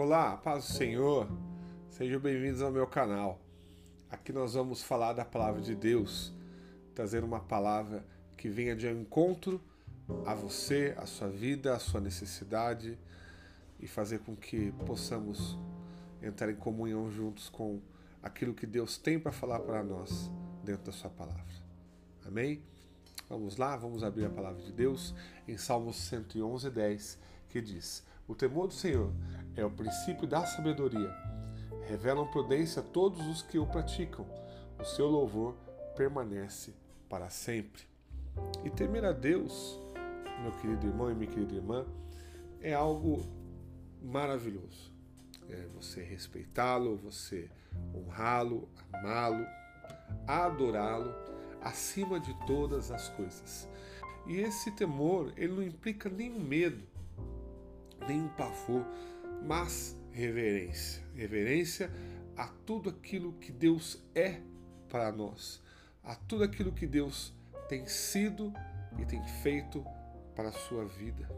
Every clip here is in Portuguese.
Olá, paz do Senhor, sejam bem-vindos ao meu canal. Aqui nós vamos falar da palavra de Deus, trazer uma palavra que venha de encontro a você, a sua vida, a sua necessidade e fazer com que possamos entrar em comunhão juntos com aquilo que Deus tem para falar para nós dentro da sua palavra. Amém? Vamos lá, vamos abrir a palavra de Deus em Salmos 111, 10, que diz: O temor do Senhor é o princípio da sabedoria. Revelam prudência a todos os que o praticam. O seu louvor permanece para sempre. E temer a Deus, meu querido irmão e minha querida irmã, é algo maravilhoso. É você respeitá-lo, você honrá-lo, amá-lo, adorá-lo acima de todas as coisas. E esse temor, ele não implica nenhum medo, nenhum pavor, mas reverência. Reverência a tudo aquilo que Deus é para nós, a tudo aquilo que Deus tem sido e tem feito para a sua vida.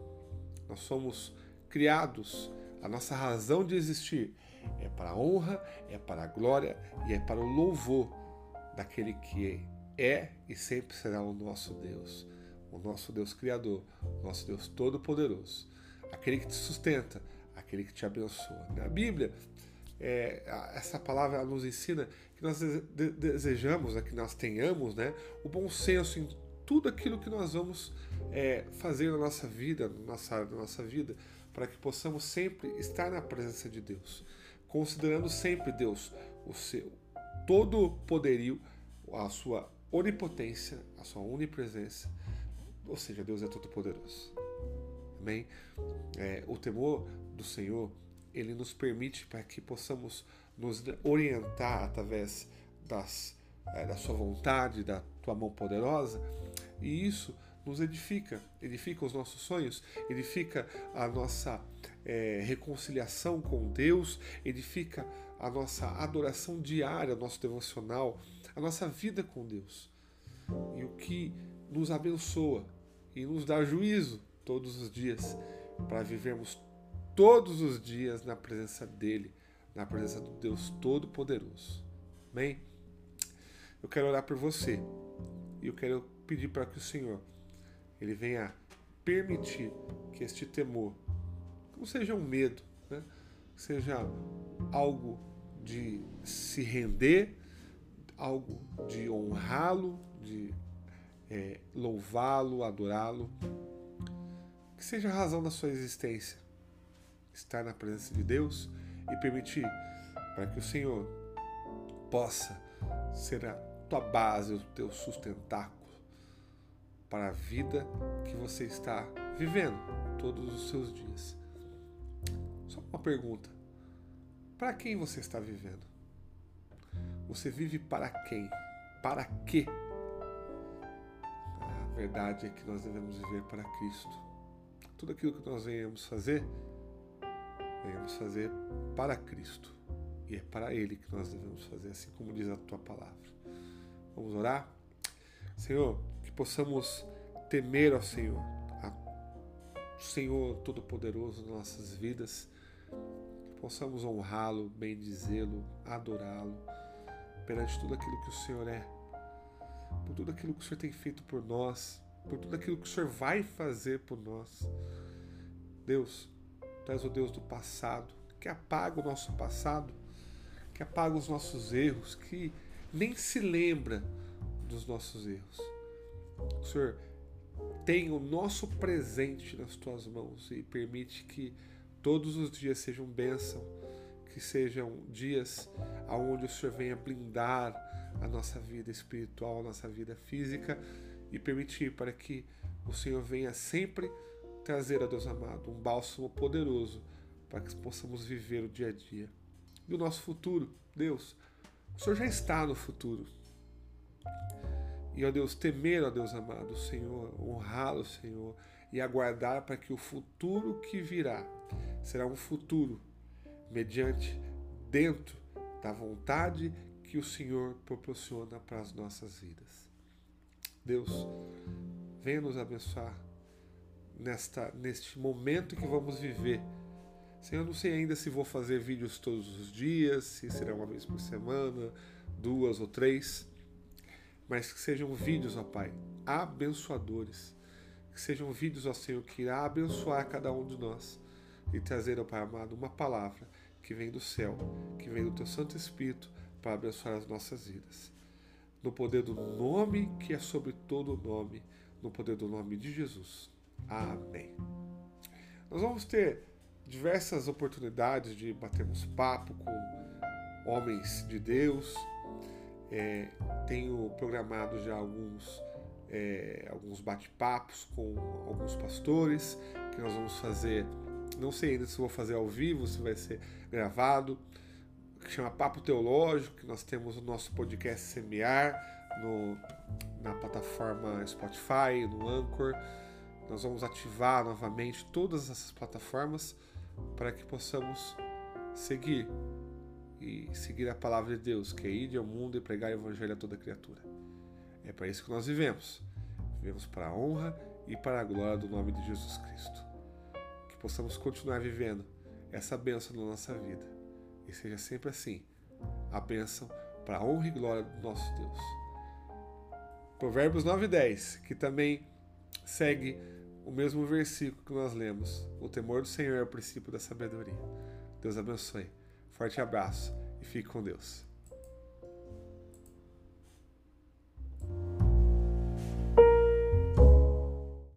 Nós somos criados, a nossa razão de existir é para a honra, é para a glória e é para o louvor daquele que é e sempre será o nosso Deus, o nosso Deus Criador, o nosso Deus Todo-Poderoso, aquele que te sustenta, aquele que te abençoa. Na Bíblia, é, essa palavra nos ensina que nós desejamos, né, que nós tenhamos né, o bom senso em tudo aquilo que nós vamos é, fazer na nossa vida, na nossa, na nossa vida, para que possamos sempre estar na presença de Deus, considerando sempre Deus o seu todo poderio, a sua onipotência, a sua onipresença, ou seja, Deus é todo poderoso. Amém? É, o temor do Senhor, ele nos permite para que possamos nos orientar através das, é, da sua vontade, da tua mão poderosa, e isso nos edifica, edifica os nossos sonhos, edifica a nossa é, reconciliação com Deus, edifica a nossa adoração diária, nosso devocional, a nossa vida com Deus. E o que nos abençoa e nos dá juízo todos os dias para vivermos todos os dias na presença dele, na presença do Deus Todo-Poderoso. Amém? Eu quero orar por você e eu quero pedir para que o Senhor ele venha permitir que este temor não seja um medo, né? seja algo de se render, algo de honrá-lo, de é, louvá-lo, adorá-lo, que seja a razão da sua existência, estar na presença de Deus e permitir para que o Senhor possa ser a tua base, o teu sustentáculo para a vida que você está vivendo todos os seus dias. Só uma pergunta: para quem você está vivendo? Você vive para quem? Para quê? A verdade é que nós devemos viver para Cristo. Tudo aquilo que nós venhamos fazer, venhamos fazer para Cristo. E é para Ele que nós devemos fazer, assim como diz a tua palavra. Vamos orar? Senhor, que possamos temer ao Senhor, ao Senhor Todo-Poderoso nas nossas vidas, que possamos honrá-lo, bendizê-lo, adorá-lo, perante tudo aquilo que o Senhor é, por tudo aquilo que o Senhor tem feito por nós, por tudo aquilo que o Senhor vai fazer por nós. Deus, Tu és o Deus do passado, que apaga o nosso passado, que apaga os nossos erros, que nem se lembra dos nossos erros. O Senhor tem o nosso presente nas tuas mãos e permite que todos os dias sejam bênção, que sejam dias onde o Senhor venha blindar a nossa vida espiritual, a nossa vida física e permitir para que o Senhor venha sempre trazer a Deus amado um bálsamo poderoso para que possamos viver o dia a dia. E o nosso futuro, Deus, o Senhor já está no futuro. E, ó Deus, temer, ó Deus amado, o Senhor, honrá-lo, Senhor, e aguardar para que o futuro que virá será um futuro mediante, dentro da vontade que o Senhor proporciona para as nossas vidas. Deus, venha nos abençoar nesta, neste momento que vamos viver, Senhor, eu não sei ainda se vou fazer vídeos todos os dias, se será uma vez por semana, duas ou três, mas que sejam vídeos, ó Pai, abençoadores. Que sejam vídeos, ó Senhor, que irá abençoar cada um de nós e trazer, ó Pai amado, uma palavra que vem do céu, que vem do Teu Santo Espírito para abençoar as nossas vidas. No poder do nome que é sobre todo nome, no poder do nome de Jesus. Amém. Nós vamos ter diversas oportunidades de batermos papo com homens de Deus. É, tenho programado já alguns, é, alguns bate-papos com alguns pastores que nós vamos fazer. Não sei ainda se vou fazer ao vivo, se vai ser gravado. Que chama Papo Teológico, que nós temos o nosso podcast Semear no, na plataforma Spotify, no Anchor. Nós vamos ativar novamente todas essas plataformas para que possamos seguir e seguir a palavra de Deus, que é ir ao mundo e pregar o evangelho a toda criatura. É para isso que nós vivemos. Vivemos para a honra e para a glória do nome de Jesus Cristo. Que possamos continuar vivendo essa bênção na nossa vida. E seja sempre assim, a bênção para a honra e glória do nosso Deus. Provérbios 9 e 10, que também segue o mesmo versículo que nós lemos. O temor do Senhor é o princípio da sabedoria. Deus abençoe. Forte abraço e fique com Deus.